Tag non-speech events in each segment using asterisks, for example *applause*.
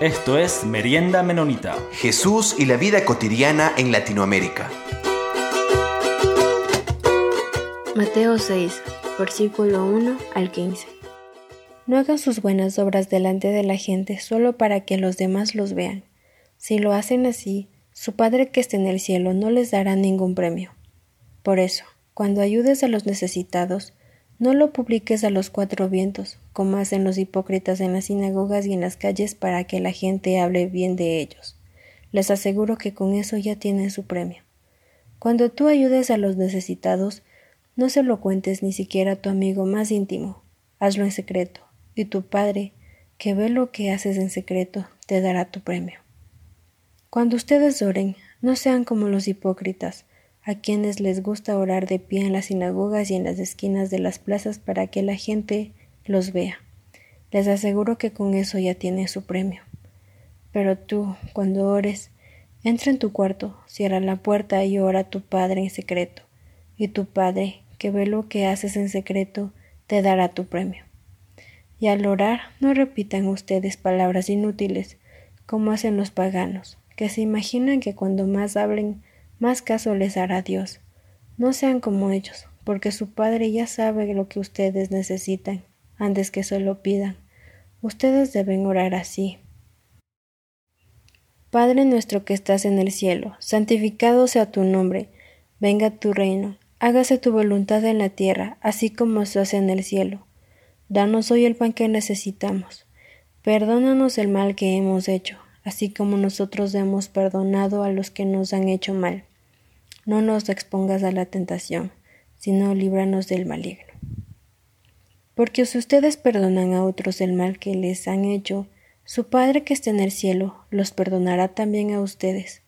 Esto es Merienda Menonita. Jesús y la vida cotidiana en Latinoamérica. Mateo 6, versículo 1 al 15. No hagan sus buenas obras delante de la gente solo para que los demás los vean. Si lo hacen así, su Padre que está en el cielo no les dará ningún premio. Por eso, cuando ayudes a los necesitados, no lo publiques a los cuatro vientos, como hacen los hipócritas en las sinagogas y en las calles para que la gente hable bien de ellos. Les aseguro que con eso ya tienen su premio. Cuando tú ayudes a los necesitados, no se lo cuentes ni siquiera a tu amigo más íntimo. Hazlo en secreto, y tu Padre, que ve lo que haces en secreto, te dará tu premio. Cuando ustedes oren, no sean como los hipócritas, a quienes les gusta orar de pie en las sinagogas y en las esquinas de las plazas para que la gente los vea. Les aseguro que con eso ya tienes su premio. Pero tú, cuando ores, entra en tu cuarto, cierra la puerta y ora a tu Padre en secreto, y tu Padre, que ve lo que haces en secreto, te dará tu premio. Y al orar, no repitan ustedes palabras inútiles, como hacen los paganos, que se imaginan que cuando más hablen más caso les hará Dios. No sean como ellos, porque su Padre ya sabe lo que ustedes necesitan antes que se lo pidan. Ustedes deben orar así. Padre nuestro que estás en el cielo, santificado sea tu nombre, venga tu reino, hágase tu voluntad en la tierra, así como se hace en el cielo. Danos hoy el pan que necesitamos. Perdónanos el mal que hemos hecho, así como nosotros hemos perdonado a los que nos han hecho mal. No nos expongas a la tentación, sino líbranos del maligno. Porque si ustedes perdonan a otros el mal que les han hecho, su Padre que está en el cielo los perdonará también a ustedes.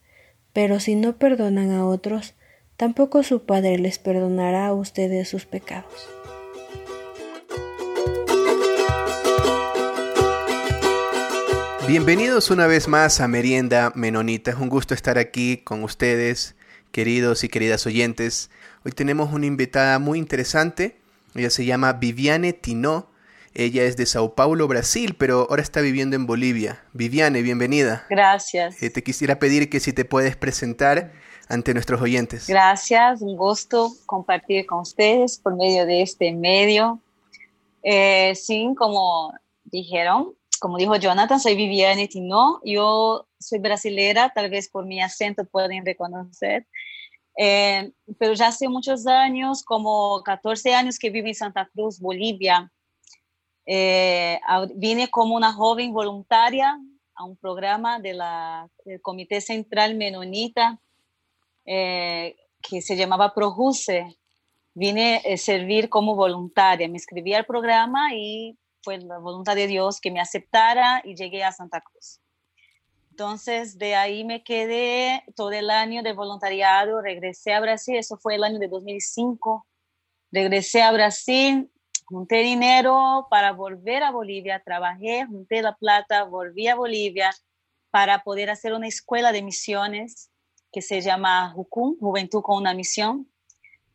Pero si no perdonan a otros, tampoco su Padre les perdonará a ustedes sus pecados. Bienvenidos una vez más a Merienda Menonita. Es un gusto estar aquí con ustedes, queridos y queridas oyentes. Hoy tenemos una invitada muy interesante. Ella se llama Viviane Tinó. Ella es de Sao Paulo, Brasil, pero ahora está viviendo en Bolivia. Viviane, bienvenida. Gracias. Eh, te quisiera pedir que si te puedes presentar ante nuestros oyentes. Gracias, un gusto compartir con ustedes por medio de este medio. Eh, sí, como dijeron, como dijo Jonathan, soy Viviane Tino. Yo soy brasilera, tal vez por mi acento pueden reconocer. Eh, pero ya hace muchos años, como 14 años que vivo en Santa Cruz, Bolivia. Eh, vine como una joven voluntaria a un programa de la, del Comité Central Menonita eh, que se llamaba Projuse. Vine a servir como voluntaria. Me inscribí al programa y fue la voluntad de Dios que me aceptara y llegué a Santa Cruz. Entonces, de ahí me quedé todo el año de voluntariado, regresé a Brasil, eso fue el año de 2005. Regresé a Brasil, junté dinero para volver a Bolivia, trabajé, junté la plata, volví a Bolivia para poder hacer una escuela de misiones que se llama JUCUM, Juventud con una Misión.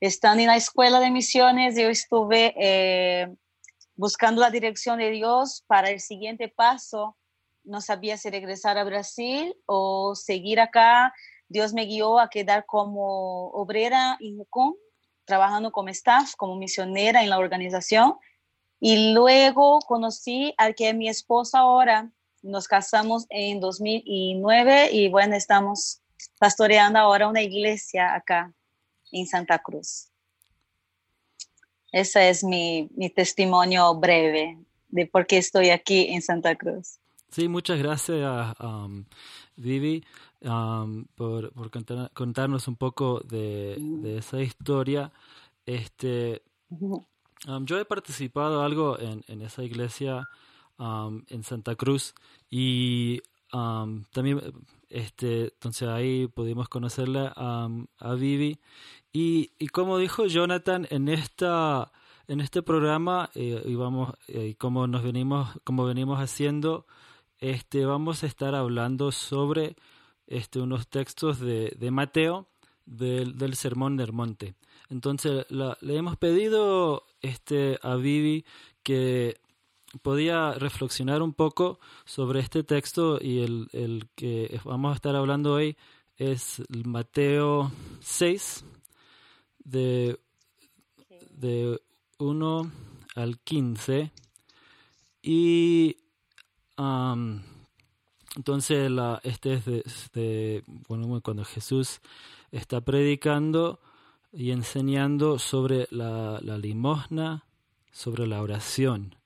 Estando en la escuela de misiones, yo estuve eh, buscando la dirección de Dios para el siguiente paso. No sabía si regresar a Brasil o seguir acá. Dios me guió a quedar como obrera en Jucum, trabajando como staff, como misionera en la organización. Y luego conocí al que es mi esposo ahora. Nos casamos en 2009 y bueno, estamos pastoreando ahora una iglesia acá en Santa Cruz. Ese es mi, mi, testimonio breve de por qué estoy aquí en Santa Cruz. Sí, muchas gracias, um, Vivi, um, por, por contar, contarnos un poco de, de, esa historia. Este, um, yo he participado algo en, en esa iglesia en Santa Cruz y también este, entonces ahí pudimos conocerla a Vivi. Y, y como dijo Jonathan, en esta en este programa eh, y vamos eh, como nos venimos como venimos haciendo este vamos a estar hablando sobre este unos textos de, de Mateo del, del sermón del monte. Entonces le hemos pedido este a Vivi que podía reflexionar un poco sobre este texto y el, que vamos a estar hablando hoy es Mateo 6, de, de 1 al 15. Y entonces la, este es de, bueno, cuando Jesús está predicando y enseñando sobre la limosna, sobre la oración.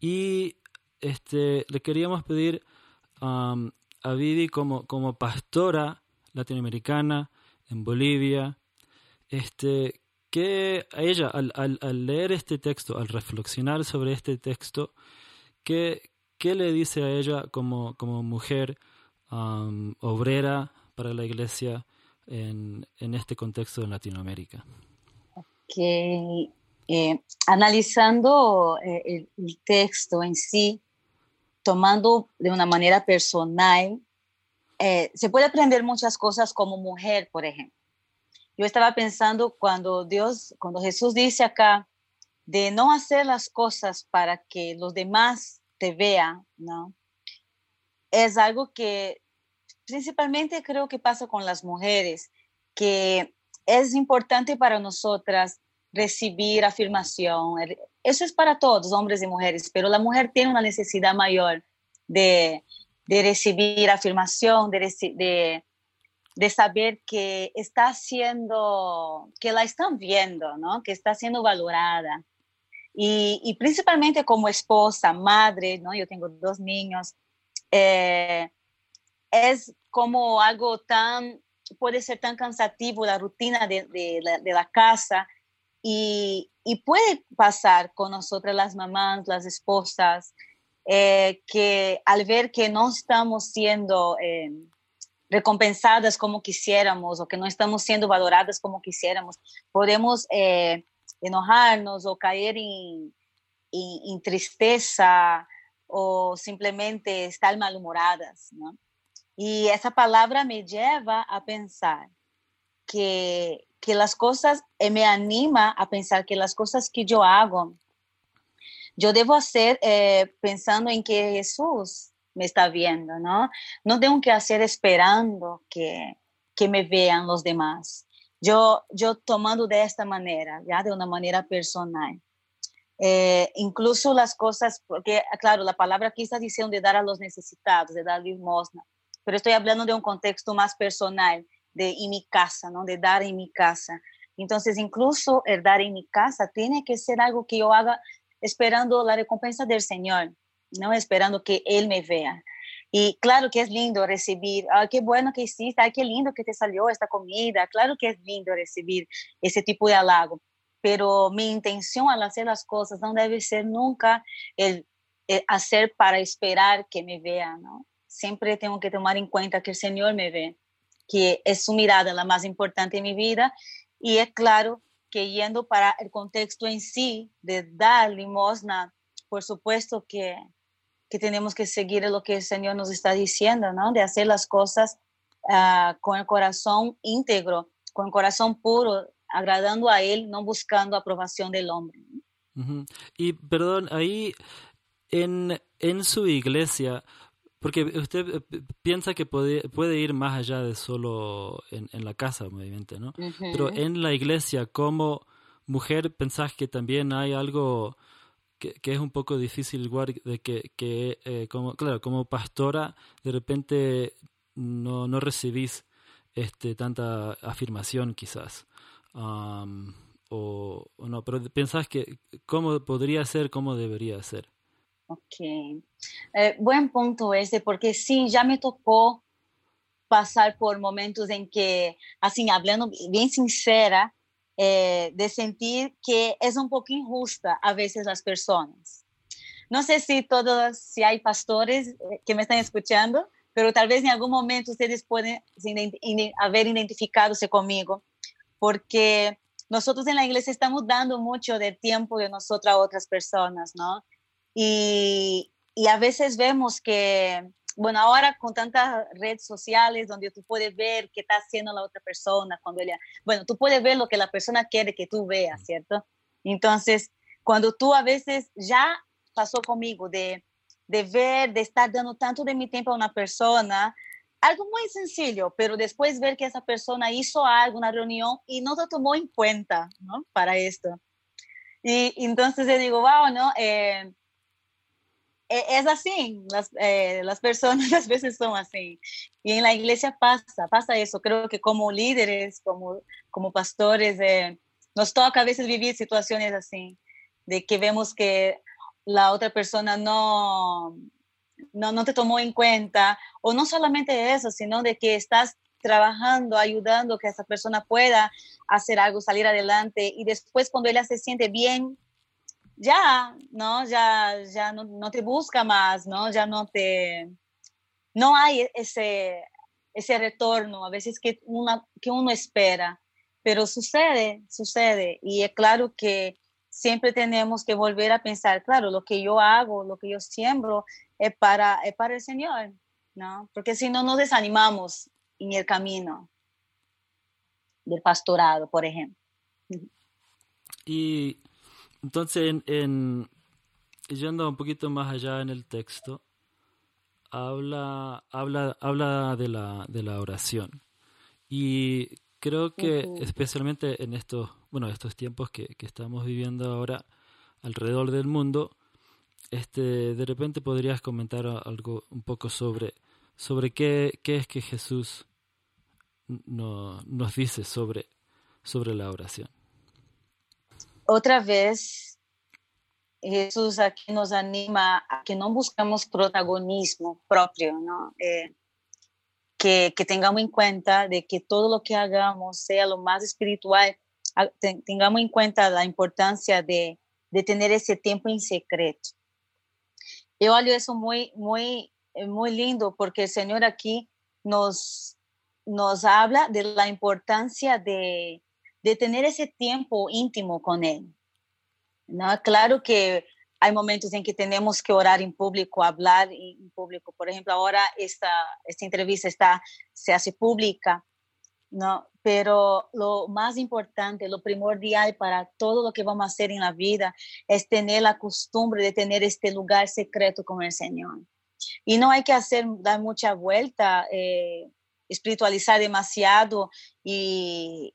Y este, le queríamos pedir a Vivi como, como pastora latinoamericana en Bolivia, este, que a ella, al, al, leer este texto, al reflexionar sobre este texto, ¿qué, qué le dice a ella como, como mujer obrera para la iglesia en, en, este contexto en Latinoamérica? Que eh, analizando eh, el, texto en sí, tomando de una manera personal, eh, se puede aprender muchas cosas como mujer, por ejemplo yo estaba pensando cuando Dios, cuando Jesús dice acá de no hacer las cosas para que los demás te vean, ¿no? Es algo que principalmente creo que pasa con las mujeres, que es importante para nosotras recibir afirmación. Eso es para todos, hombres y mujeres, pero la mujer tiene una necesidad mayor de, de recibir afirmación, de, de, de saber que está siendo, que la están viendo, ¿no? Que está siendo valorada. Y, principalmente como esposa, madre, ¿no? Yo tengo dos niños. Eh, es como algo tan, puede ser tan cansativo la rutina de, la, casa y, puede pasar con nosotras las mamás, las esposas, eh, que al ver que no estamos siendo... Eh, recompensadas como quisiéramos o que no estamos siendo valoradas como quisiéramos. Podemos eh, enojarnos o caer en, en, tristeza o simplemente estar malhumoradas. Y esa palabra me lleva a pensar que, que las cosas, eh, me anima a pensar que las cosas que yo hago, yo debo hacer eh, pensando en que Jesús me está viendo, ¿no? No tengo que hacer esperando que, que me vean los demás. Yo, yo tomando de esta manera, ya de una manera personal. Eh, incluso las cosas, porque claro, la palabra aquí está diciendo de dar a los necesitados, de dar limosna, pero estoy hablando de un contexto más personal, de en mi casa, ¿no? De dar en mi casa. Entonces, incluso el dar en mi casa tiene que ser algo que yo haga esperando la recompensa del Señor no esperando que Él me vea. Y claro que es lindo recibir, ah, qué bueno que hiciste, ay, qué lindo que te salió esta comida, claro que es lindo recibir ese tipo de halago, pero mi intención al hacer las cosas no debe ser nunca el, hacer para esperar que me vea, ¿no? Siempre tengo que tomar en cuenta que el Señor me ve, que es su mirada la más importante en mi vida y es claro que yendo para el contexto en sí de dar limosna, por supuesto que que tenemos que seguir lo que el Señor nos está diciendo, ¿no? De hacer las cosas uh, con el corazón íntegro, con el corazón puro, agradando a Él, no buscando aprobación del hombre. Uh -huh. Y perdón, ahí en, en su iglesia, porque usted eh, piensa que puede, puede ir más allá de solo en, en la casa, obviamente, ¿no? Uh -huh. Pero en la iglesia, como mujer, pensás que también hay algo que, que, es un poco difícil igual de que, que eh, como, claro, como pastora de repente no, no recibís este, tanta afirmación quizás. Um, o, o, no, pero pensás que cómo podría ser, cómo debería ser. Ok. Eh, buen punto ese, porque sí, ya me tocó pasar por momentos en que, así, hablando bien sincera, eh, de sentir que es un poco injusta a veces las personas. No sé si todos, si hay pastores eh, que me están escuchando, pero tal vez en algún momento ustedes pueden haber identificadose conmigo, porque nosotros en la iglesia estamos dando mucho de tiempo de nosotros a otras personas, ¿no? Y, y a veces vemos que bueno, ahora con tantas redes sociales donde tú puedes ver qué está haciendo la otra persona, cuando ella, bueno, tú puedes ver lo que la persona quiere que tú veas, ¿cierto? Entonces, cuando tú a veces ya pasó conmigo, de, de ver, de estar dando tanto de mi tiempo a una persona, algo muy sencillo, pero después ver que esa persona hizo algo, una reunión y no lo tomó en cuenta, ¿no? Para esto. Y, entonces yo digo, wow, ¿no? Eh, es así, las, eh, las personas *laughs* a veces son así. Y en la iglesia pasa, pasa eso. Creo que como líderes, como, como pastores, eh, nos toca a veces vivir situaciones así, de que vemos que la otra persona no, no, no te tomó en cuenta, o no solamente eso, sino de que estás trabajando, ayudando que esa persona pueda hacer algo, salir adelante, y después cuando ella se siente bien, ya, ¿no? Ya, ya no, te busca más, ¿no? Ya no te... No hay ese, ese retorno, a veces que, una, que uno espera, pero sucede, sucede. Y es claro que siempre tenemos que volver a pensar, claro, lo que yo hago, lo que yo siembro es para, es para el Señor, ¿no? Porque si no nos desanimamos en el camino del pastorado, por ejemplo. Y entonces, en, yendo un poquito más allá en el texto, habla, habla, habla de, la, de la oración. Y creo que especialmente en estos, bueno, estos tiempos que, que, estamos viviendo ahora alrededor del mundo, este, de repente podrías comentar algo un poco sobre, sobre qué, qué es que Jesús no, nos dice sobre, sobre la oración otra vez, Jesús aquí nos anima a que no buscamos protagonismo propio, ¿no? Eh, que, que, tengamos en cuenta de que todo lo que hagamos sea lo más espiritual, tengamos en cuenta la importancia de, de tener ese tiempo en secreto. Yo hallo eso muy, muy, eh, muy lindo porque el Señor aquí nos, nos habla de la importancia de, de tener ese tiempo íntimo con Él. ¿no? Claro que hay momentos en que tenemos que orar en público, hablar en público. Por ejemplo, ahora esta, esta entrevista está, se hace pública, ¿no? Pero lo más importante, lo primordial para todo lo que vamos a hacer en la vida es tener la costumbre de tener este lugar secreto con el Señor. Y no hay que hacer, dar mucha vuelta, eh, espiritualizar demasiado y,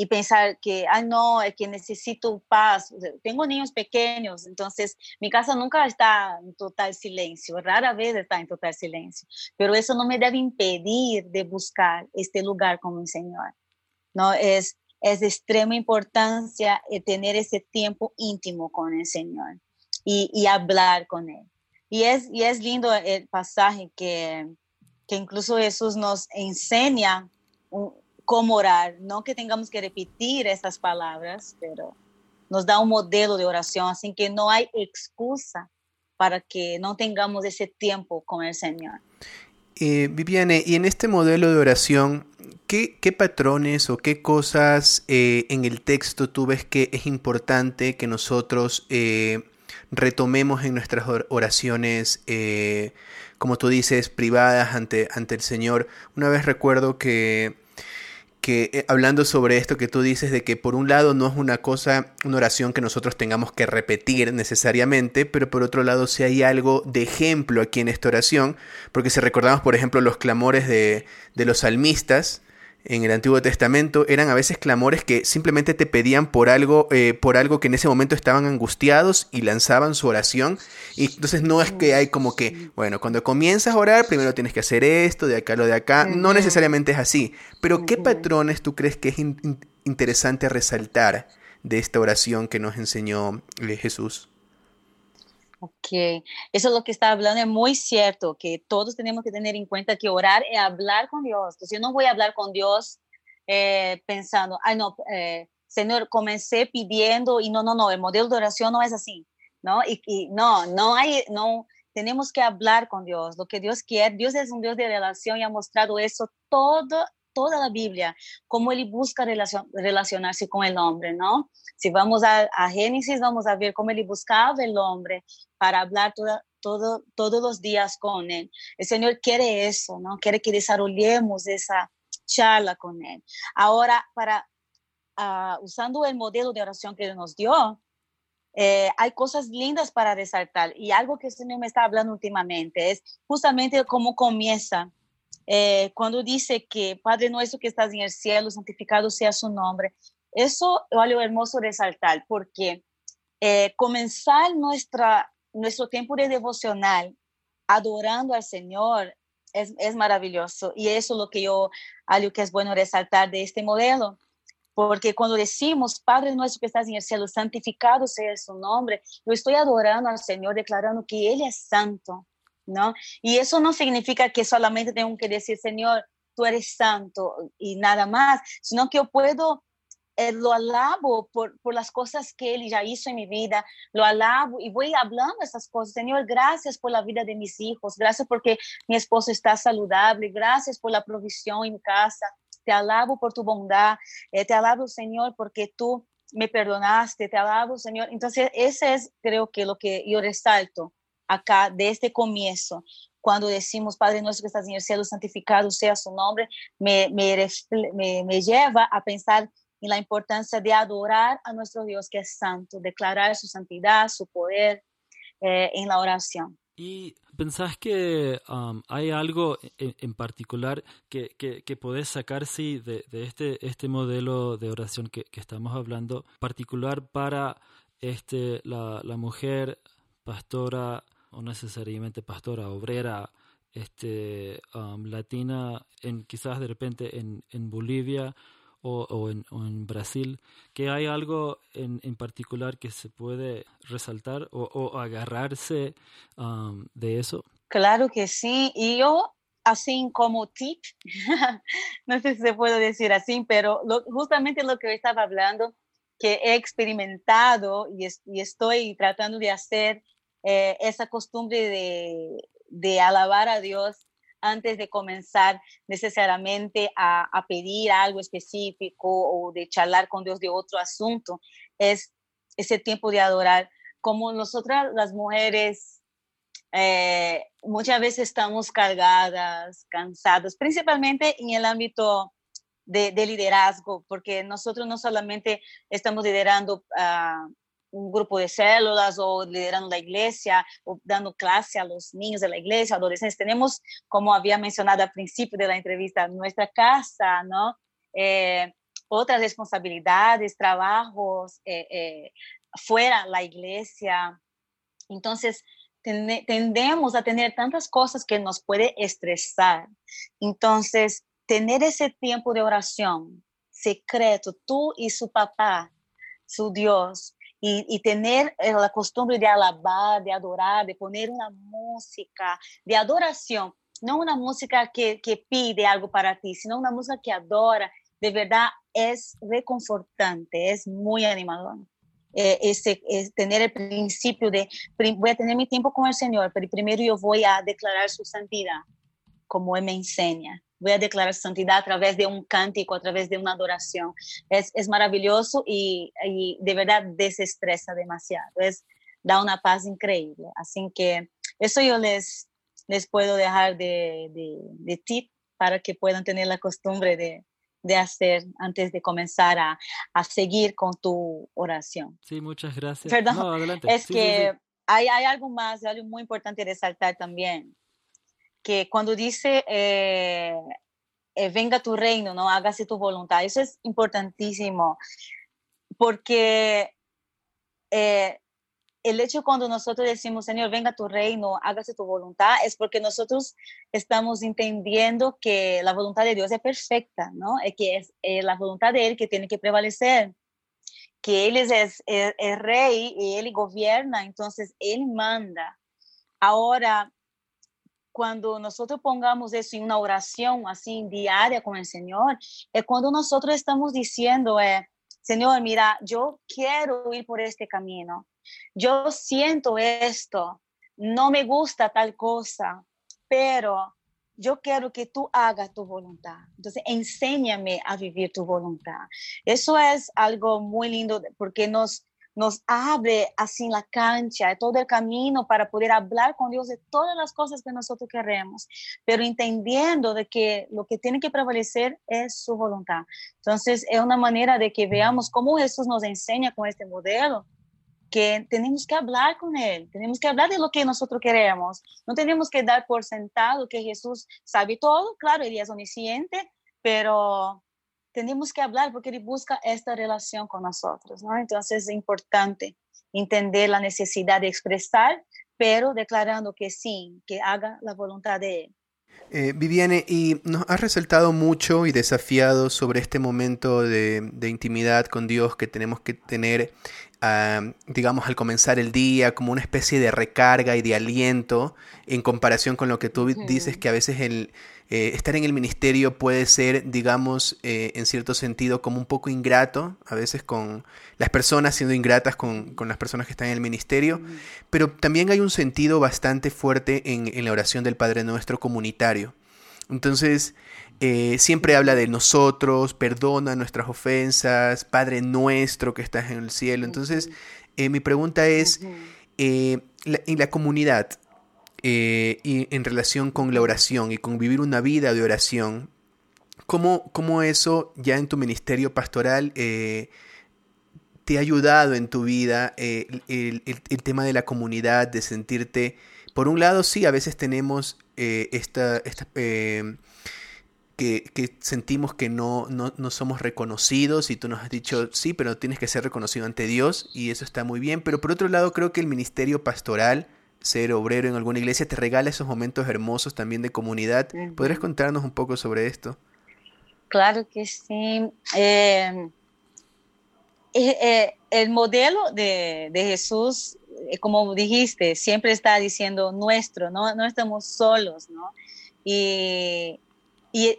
y pensar que, ah, no, es que necesito paz. tengo niños pequeños, entonces mi casa nunca está en total silencio, rara vez está en total silencio, pero eso no me debe impedir de buscar este lugar con mi Señor. No es, es de extrema importancia eh, tener ese tiempo íntimo con el Señor y, y hablar con Él. Y es, y es lindo el pasaje que, que incluso Jesús nos enseña cómo orar, no que tengamos que repetir esas palabras, pero nos da un modelo de oración, así que no hay excusa para que no tengamos ese tiempo con el Señor. Eh, Viviane, y en este modelo de oración, ¿qué, patrones o qué cosas eh, en el texto tú ves que es importante que nosotros eh, retomemos en nuestras oraciones, como tú dices, privadas ante, ante el Señor? Una vez recuerdo que que eh, hablando sobre esto que tú dices de que por un lado no es una cosa, una oración que nosotros tengamos que repetir necesariamente, pero por otro lado si hay algo de ejemplo aquí en esta oración, porque si recordamos por ejemplo los clamores de, de los salmistas, en el Antiguo Testamento eran a veces clamores que simplemente te pedían por algo, eh, por algo que en ese momento estaban angustiados y lanzaban su oración. Y entonces no es que hay como que, bueno, cuando comienzas a orar, primero tienes que hacer esto, de acá lo de acá. No necesariamente es así. Pero ¿qué patrones tú crees que es interesante resaltar de esta oración que nos enseñó eh, Jesús? Ok, eso es lo que está hablando, es muy cierto, que todos tenemos que tener en cuenta que orar es hablar con Dios. Entonces, yo no voy a hablar con Dios eh, pensando, ay no, eh, Señor, comencé pidiendo y no, no, no, el modelo de oración no es así, ¿no? Y, y, no, no hay, no, tenemos que hablar con Dios, lo que Dios quiere. Dios es un Dios de relación y ha mostrado eso todo toda la Biblia, cómo él busca relacionarse con el hombre, ¿no? Si vamos a, Génesis, vamos a ver cómo él buscaba el hombre para hablar todo, todos los días con él. El Señor quiere eso, ¿no? Quiere que desarrollemos esa charla con él. Ahora, para, uh, usando el modelo de oración que nos dio, eh, hay cosas lindas para resaltar y algo que el Señor me está hablando últimamente es justamente cómo comienza eh, cuando dice que Padre nuestro que estás en el cielo, santificado sea su nombre. Eso vale hermoso resaltar porque eh, comenzar nuestra, nuestro tiempo de devocional adorando al Señor es, es, maravilloso y eso es lo que yo, algo que es bueno resaltar de este modelo. Porque cuando decimos, Padre nuestro que estás en el cielo, santificado sea su nombre, yo estoy adorando al Señor, declarando que Él es santo, ¿no? Y eso no significa que solamente tengo que decir, Señor, tú eres santo y nada más, sino que yo puedo eh, lo alabo por, las cosas que Él ya hizo en mi vida, lo alabo y voy hablando esas cosas. Señor, gracias por la vida de mis hijos, gracias porque mi esposo está saludable, gracias por la provisión en casa, te alabo por tu bondad, eh, te alabo, Señor, porque tú me perdonaste, te alabo, Señor. Entonces, ese es, creo que, lo que yo resalto acá de este comienzo, cuando decimos, Padre nuestro que estás en el cielo, santificado sea su nombre, me, me, me, me lleva a pensar en la importancia de adorar a nuestro Dios que es santo, declarar su santidad, su poder eh, en la oración. ¿Y pensás que um, hay algo en, particular que, que, que, podés sacar sí, de, de, este, este modelo de oración que, que, estamos hablando, particular para este, la, la mujer pastora, o necesariamente pastora, obrera, este, um, latina, en, quizás de repente en, en Bolivia o, o, en, Brasil, que hay algo en, en particular que se puede resaltar o, o agarrarse um, de eso? Claro que sí, y yo así como tip, *laughs* no sé si se puede decir así, pero lo, justamente lo que estaba hablando, que he experimentado y, es, y estoy tratando de hacer eh, esa costumbre de, de alabar a Dios antes de comenzar necesariamente a, a, pedir algo específico o de charlar con Dios de otro asunto, es ese tiempo de adorar. Como nosotras las mujeres eh, muchas veces estamos cargadas, cansadas, principalmente en el ámbito de, de liderazgo, porque nosotros no solamente estamos liderando uh, un grupo de células o liderando la iglesia o dando clase a los niños de la iglesia, adolescentes. Tenemos, como había mencionado al principio de la entrevista, nuestra casa, ¿no? Eh, otras responsabilidades, trabajos eh, eh, fuera la iglesia. Entonces, tendemos a tener tantas cosas que nos puede estresar. Entonces, tener ese tiempo de oración secreto, tú y su papá, su Dios, y, y, tener eh, la costumbre de alabar, de adorar, de poner una música de adoración, no una música que, que pide algo para ti, sino una música que adora, de verdad es reconfortante, es muy animador. Eh, ese, es tener el principio de, voy a tener mi tiempo con el Señor, pero primero yo voy a declarar su santidad, como Él me enseña voy a declarar santidad a través de un cántico, a través de una adoración. Es, es maravilloso y, y, de verdad desestresa demasiado. Es, da una paz increíble. Así que eso yo les, les puedo dejar de, de, de tip para que puedan tener la costumbre de, de hacer antes de comenzar a, a, seguir con tu oración. Sí, muchas gracias. Perdón, no, adelante. es sí, que sí, sí. Hay, hay algo más, algo muy importante resaltar también que cuando dice eh, eh, venga tu reino, no hágase tu voluntad, eso es importantísimo, porque eh, el hecho cuando nosotros decimos, Señor, venga tu reino, hágase tu voluntad, es porque nosotros estamos entendiendo que la voluntad de Dios es perfecta, ¿no? Es que es la voluntad de Él que tiene que prevalecer, que Él es, es, es rey y Él gobierna, entonces Él manda. Ahora, cuando nosotros pongamos eso en una oración así diaria con el Señor, es cuando nosotros estamos diciendo, eh, Señor, mira, yo quiero ir por este camino, yo siento esto, no me gusta tal cosa, pero yo quiero que tú hagas tu voluntad. Entonces, enséñame a vivir tu voluntad. Eso es algo muy lindo porque nos, nos abre así la cancha, todo el camino para poder hablar con Dios de todas las cosas que nosotros queremos, pero entendiendo de que lo que tiene que prevalecer es su voluntad. Entonces, es una manera de que veamos cómo Jesús nos enseña con este modelo, que tenemos que hablar con Él, tenemos que hablar de lo que nosotros queremos, no tenemos que dar por sentado que Jesús sabe todo, claro, Él es omnisciente, pero tenemos que hablar porque Él busca esta relación con nosotros, ¿no? Entonces es importante entender la necesidad de expresar, pero declarando que sí, que haga la voluntad de Él. Eh, Viviane, y nos has resaltado mucho y desafiado sobre este momento de, de intimidad con Dios que tenemos que tener digamos, al comenzar el día, como una especie de recarga y de aliento en comparación con lo que tú dices que a veces el, eh, estar en el ministerio puede ser, digamos, eh, en cierto sentido como un poco ingrato, a veces con las personas siendo ingratas con, con las personas que están en el ministerio, pero también hay un sentido bastante fuerte en, en la oración del Padre Nuestro comunitario. Entonces, eh, siempre habla de nosotros, perdona nuestras ofensas, Padre nuestro que estás en el cielo. Entonces, eh, mi pregunta es, eh, en la comunidad y en relación con la oración y con vivir una vida de oración, ¿cómo, cómo eso ya en tu ministerio pastoral te ha ayudado en tu vida el, el, tema de la comunidad, de sentirte, por un lado, sí, a veces tenemos esta... esta que, sentimos que no, no, somos reconocidos y tú nos has dicho, sí, pero tienes que ser reconocido ante Dios y eso está muy bien, pero por otro lado creo que el ministerio pastoral, ser obrero en alguna iglesia, te regala esos momentos hermosos también de comunidad. ¿Podrías contarnos un poco sobre esto? Claro que sí. Em, eh, eh, el modelo de, de Jesús, eh, como dijiste, siempre está diciendo nuestro, no, no estamos solos, ¿no? Y y,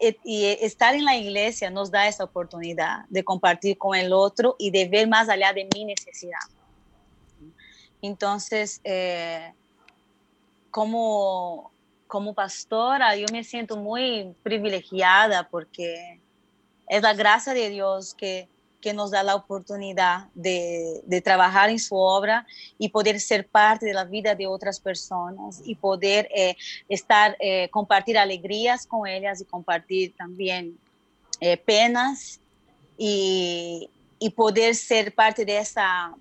estar en la iglesia nos da esa oportunidad de compartir con el otro y de ver más allá de mi necesidad. Entonces, eh, como, como pastora, yo me siento muy privilegiada porque es la gracia de Dios que que nos da la oportunidad de, trabajar en su obra y poder ser parte de la vida de otras personas y poder eh, estar, eh, compartir alegrías con ellas y compartir también eh, penas y, poder ser parte de esa,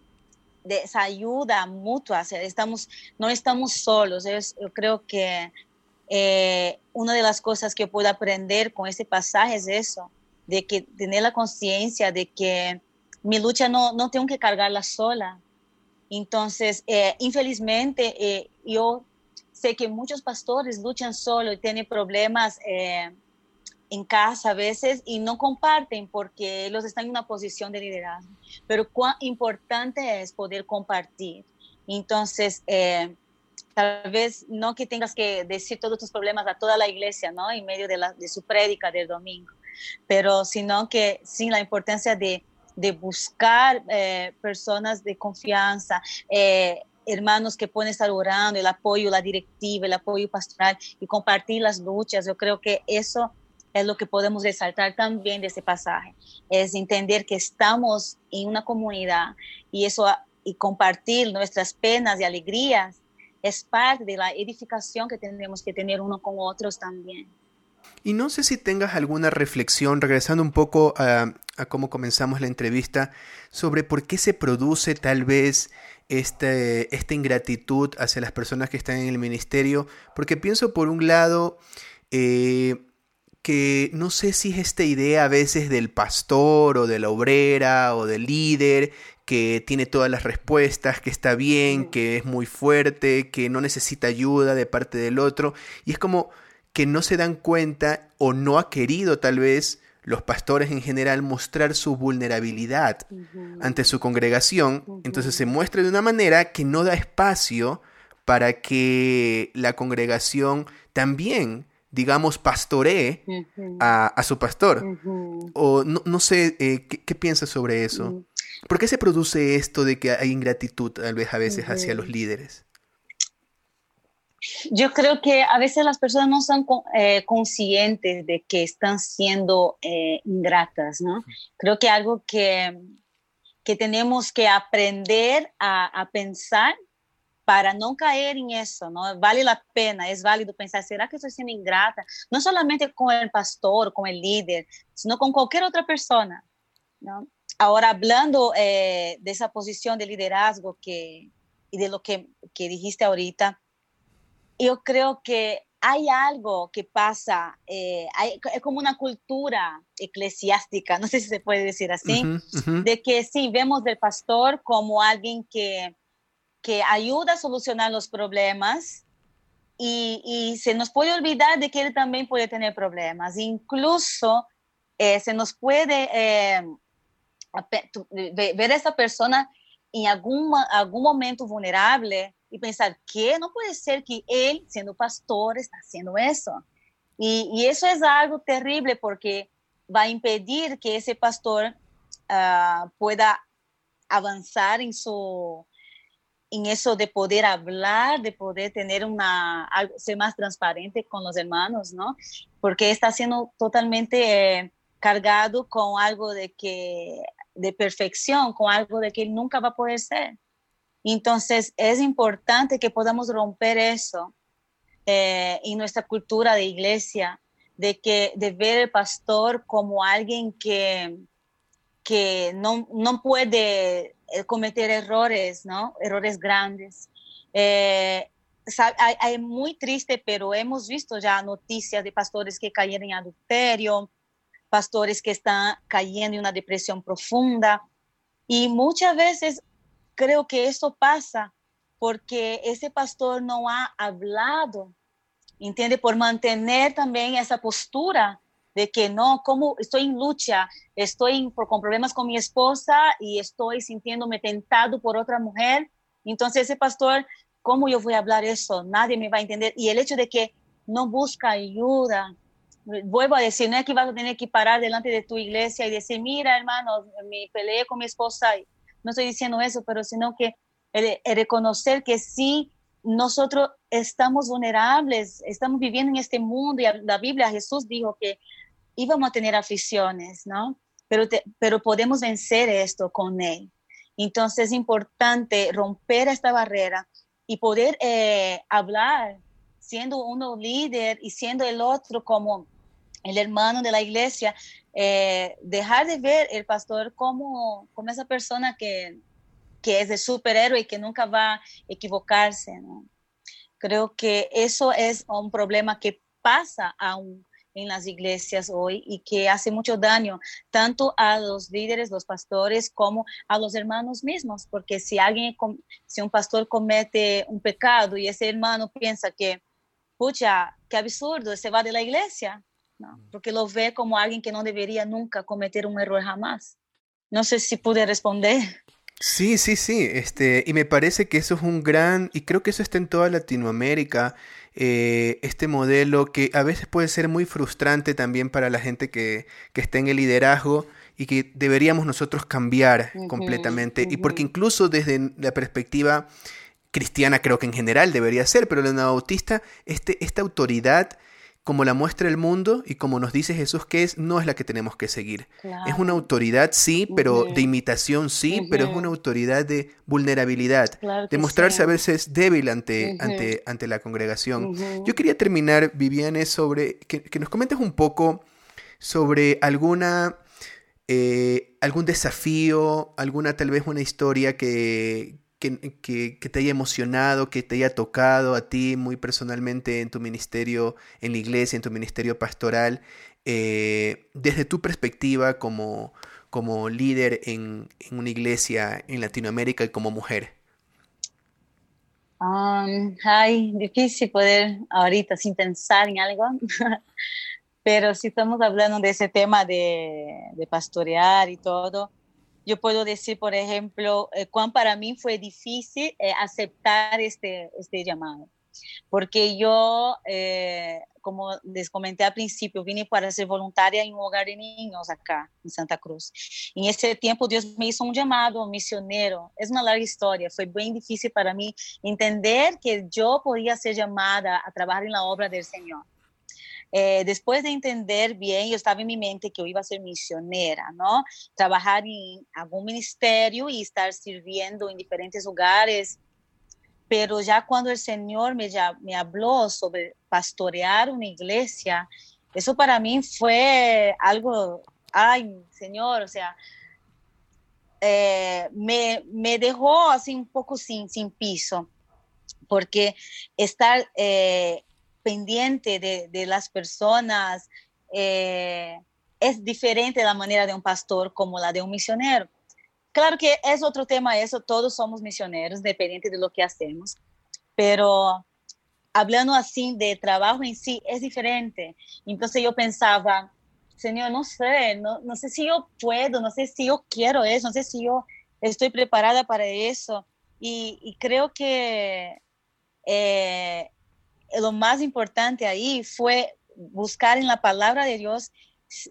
de esa ayuda mutua. estamos, no estamos solos. yo creo que una de las cosas que puedo aprender con este pasaje es eso de que tener la conciencia de que mi lucha no, no tengo que cargarla sola. Entonces, eh, infelizmente, eh, yo sé que muchos pastores luchan solo y tienen problemas eh, en casa a veces y no comparten porque ellos están en una posición de liderazgo. Pero cuán importante es poder compartir. Entonces, tal vez no que tengas que decir todos tus problemas a toda la iglesia, ¿no? En medio de, la, de su prédica del domingo pero sino que sin la importancia de, de buscar eh, personas de confianza, eh, hermanos que pueden estar orando, el apoyo, la directiva, el apoyo pastoral y compartir las luchas. Yo creo que eso es lo que podemos resaltar también de ese pasaje, es entender que estamos en una comunidad y eso y compartir nuestras penas y alegrías es parte de la edificación que tenemos que tener uno con otros también. Y no sé si tengas alguna reflexión, regresando un poco a, cómo comenzamos la entrevista, sobre por qué se produce tal vez este, esta ingratitud hacia las personas que están en el ministerio, porque pienso por un lado eh, que no sé si es esta idea a veces del pastor o de la obrera o del líder que tiene todas las respuestas, que está bien, que es muy fuerte, que no necesita ayuda de parte del otro, y es como que no se dan cuenta o no ha querido tal vez los pastores en general mostrar su vulnerabilidad ante su congregación, entonces se muestra de una manera que no da espacio para que la congregación también, digamos, pastoree a, su pastor. O no, sé, eh, ¿qué, ¿qué, piensas sobre eso? ¿Por qué se produce esto de que hay ingratitud tal vez a veces hacia los líderes? Yo creo que a veces las personas no son eh, conscientes de que están siendo eh, ingratas, ¿no? Creo que algo que, que tenemos que aprender a, a, pensar para no caer en eso, ¿no? Vale la pena, es válido pensar, ¿será que estoy siendo ingrata? No solamente con el pastor, con el líder, sino con cualquier otra persona, ¿no? ahora hablando eh, de esa posición de liderazgo que, y de lo que, que dijiste ahorita, yo creo que hay algo que pasa, eh, es como una cultura eclesiástica, no sé si se puede decir así, de que sí, vemos del pastor como alguien que, que ayuda a solucionar los problemas y, y, se nos puede olvidar de que él también puede tener problemas. Incluso eh, se nos puede eh, ver a esa persona en algún, algún momento vulnerable y pensar que no puede ser que él, siendo pastor, está haciendo eso. Y, y eso es algo terrible porque va a impedir que ese pastor uh, pueda avanzar en su en eso de poder hablar, de poder tener una, ser más transparente con los hermanos, ¿no? Porque está siendo totalmente eh, cargado con algo de que, de perfección, con algo de que nunca va a poder ser. Entonces, es importante que podamos romper eso eh, en nuestra cultura de iglesia, de, que, de ver al pastor como alguien que, que no, no puede eh, cometer errores, ¿no? Errores grandes. Eh, hay, muy triste, pero hemos visto ya noticias de pastores que cayeron en adulterio, pastores que están cayendo en una depresión profunda. Y muchas veces creo que eso pasa porque ese pastor no ha hablado, ¿entiende? Por mantener también esa postura de que no, como estoy en lucha, estoy con problemas con mi esposa y estoy sintiéndome tentado por otra mujer. Entonces ese pastor, ¿cómo yo voy a hablar eso? Nadie me va a entender. Y el hecho de que no busca ayuda, vuelvo a decir, no es que vas a tener que parar delante de tu iglesia y decir, mira hermano, me peleé con mi esposa no estoy diciendo eso, pero sino que reconocer que sí, nosotros estamos vulnerables, estamos viviendo en este mundo y la Biblia, Jesús dijo que íbamos a tener aflicciones, ¿no? Pero, pero podemos vencer esto con Él. Entonces es importante romper esta barrera y poder eh, hablar siendo uno líder y siendo el otro como el hermano de la iglesia, eh, dejar de ver el pastor como, como esa persona que, que es de superhéroe y que nunca va a equivocarse. Creo que eso es un problema que pasa aún en las iglesias hoy y que hace mucho daño tanto a los líderes, los pastores, como a los hermanos mismos, porque si alguien, si un pastor comete un pecado y ese hermano piensa que, pucha, qué absurdo, se va de la iglesia, porque lo ve como alguien que no debería nunca cometer un error jamás. No sé si pude responder. Sí, sí, sí, este, y me parece que eso es un gran, y creo que eso está en toda Latinoamérica, eh, este modelo que a veces puede ser muy frustrante también para la gente que, que está en el liderazgo y que deberíamos nosotros cambiar completamente, y porque incluso desde la perspectiva cristiana creo que en general debería ser, pero la bautista, este, esta autoridad como la muestra el mundo y como nos dice Jesús que es, no es la que tenemos que seguir. Es una autoridad, sí, pero de imitación, sí, pero es una autoridad de vulnerabilidad, de mostrarse a veces débil ante, ante, ante la congregación. Yo quería terminar, Viviane, sobre que, nos comentes un poco sobre alguna... Eh, algún desafío, alguna tal vez una historia que, que, te haya emocionado, que te haya tocado a ti muy personalmente en tu ministerio, en la iglesia, en tu ministerio pastoral, eh, desde tu perspectiva como, como líder en, una iglesia en Latinoamérica y como mujer? Um, ay, difícil poder ahorita sin pensar en algo, *laughs* pero si estamos hablando de ese tema de, de pastorear y todo, yo puedo decir, por ejemplo, eh, cuán para mí fue difícil eh, aceptar este, este llamado, porque yo, eh, como les comenté al principio, vine para ser voluntaria en un hogar de niños acá, en Santa Cruz. En ese tiempo Dios me hizo un llamado misionero. Es una larga historia, fue bien difícil para mí entender que yo podía ser llamada a trabajar en la obra del Señor. Eh, después de entender bien, yo estaba en mi mente que yo iba a ser misionera, ¿no? Trabajar en algún ministerio y estar sirviendo en diferentes lugares. Pero ya cuando el Señor me, ya, me habló sobre pastorear una iglesia, eso para mí fue algo, ay, Señor, o sea, eh, me, me, dejó así un poco sin, sin piso, porque estar eh, pendiente de, las personas eh, es diferente la manera de un pastor como la de un misionero. Claro que es otro tema eso, todos somos misioneros, dependiente de lo que hacemos, pero hablando así de trabajo en sí es diferente. Entonces yo pensaba, Señor, no sé, no, no sé si yo puedo, no sé si yo quiero eso, no sé si yo estoy preparada para eso. Y, y creo que eh, lo más importante ahí fue buscar en la palabra de Dios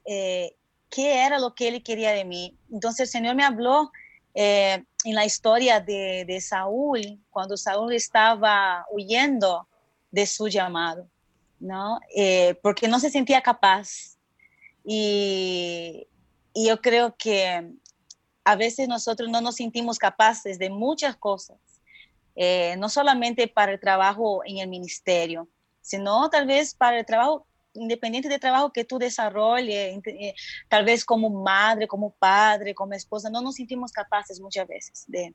eh, qué era lo que él quería de mí. Entonces el Señor me habló eh, en la historia de, de, Saúl, cuando Saúl estaba huyendo de su llamado, ¿no? Eh, porque no se sentía capaz. Y, y yo creo que a veces nosotros no nos sentimos capaces de muchas cosas, eh, no solamente para el trabajo en el ministerio, sino tal vez para el trabajo independiente del trabajo que tú desarrolles, eh, tal vez como madre, como padre, como esposa, no nos sentimos capaces muchas veces de,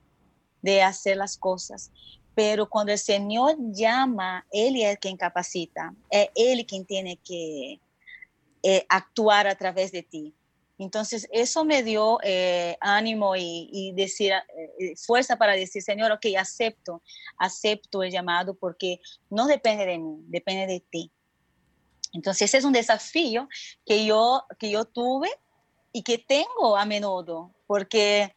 de hacer las cosas. Pero cuando el Señor llama, Él es quien capacita, es Él quien tiene que eh, actuar a través de ti. Entonces, eso me dio eh, ánimo y, y decir, fuerza para decir, Señor, ok, acepto, acepto el llamado porque no depende de mí, depende de ti. Entonces, ese es un desafío que yo, que yo tuve y que tengo a menudo, porque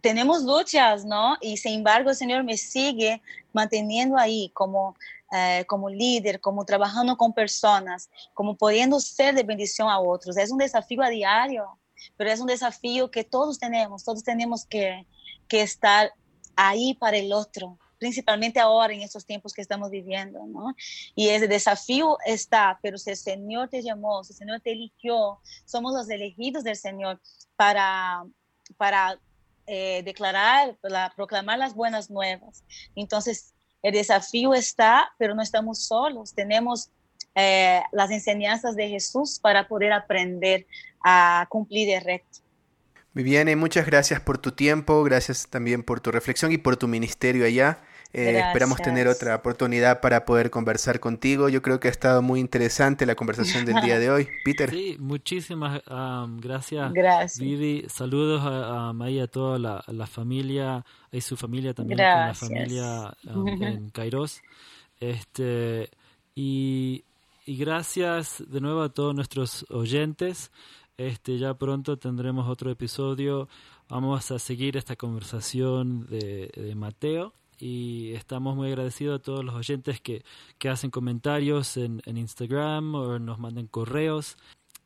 tenemos luchas, ¿no? Y sin embargo, el Señor me sigue manteniendo ahí como, eh, como líder, como trabajando con personas, como pudiendo ser de bendición a otros. Es un desafío a diario, pero es un desafío que todos tenemos, todos tenemos que, que estar ahí para el otro, principalmente ahora en estos tiempos que estamos viviendo, ¿no? Y ese desafío está, pero si el Señor te llamó, si el Señor te eligió, somos los elegidos del Señor para, para eh, declarar, para proclamar las buenas nuevas. Entonces, el desafío está, pero no estamos solos, tenemos eh, las enseñanzas de Jesús para poder aprender a cumplir el recto. Viviane, muchas gracias por tu tiempo, gracias también por tu reflexión y por tu ministerio allá. Eh, esperamos tener otra oportunidad para poder conversar contigo. Yo creo que ha estado muy interesante la conversación del día de hoy. *laughs* Peter. Sí, muchísimas gracias. Gracias. Vivi, saludos a, a, a toda la, familia, y su familia también, la familia *laughs* en Kairos. Este, y, y gracias de nuevo a todos nuestros oyentes. Este, ya pronto tendremos otro episodio. Vamos a seguir esta conversación de, Mateo y estamos muy agradecidos a todos los oyentes que, que hacen comentarios en, en, Instagram o nos manden correos.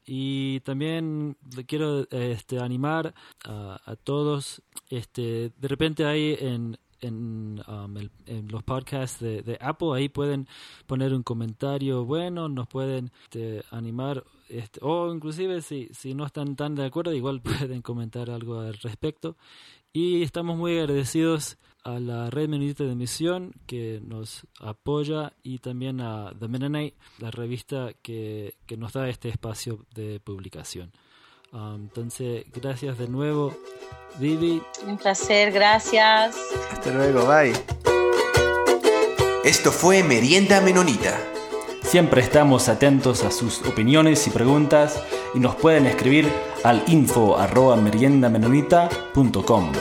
Y también quiero este, animar a, a, todos. Este, de repente hay en, en, um, en los podcasts de, de, Apple, ahí pueden poner un comentario bueno, nos pueden este, animar. Este, o inclusive si, si no están tan de acuerdo, igual *laughs* pueden comentar algo al respecto. Y estamos muy agradecidos a la Red Menonita de Misión que nos apoya y también a The Mennonite, la revista que, que nos da este espacio de publicación. Um, entonces, gracias de nuevo, Vivi. Un placer, gracias. Hasta luego, bye. Esto fue Merienda Menonita. Siempre estamos atentos a sus opiniones y preguntas y nos pueden escribir al info arroba meriendamenonita.com.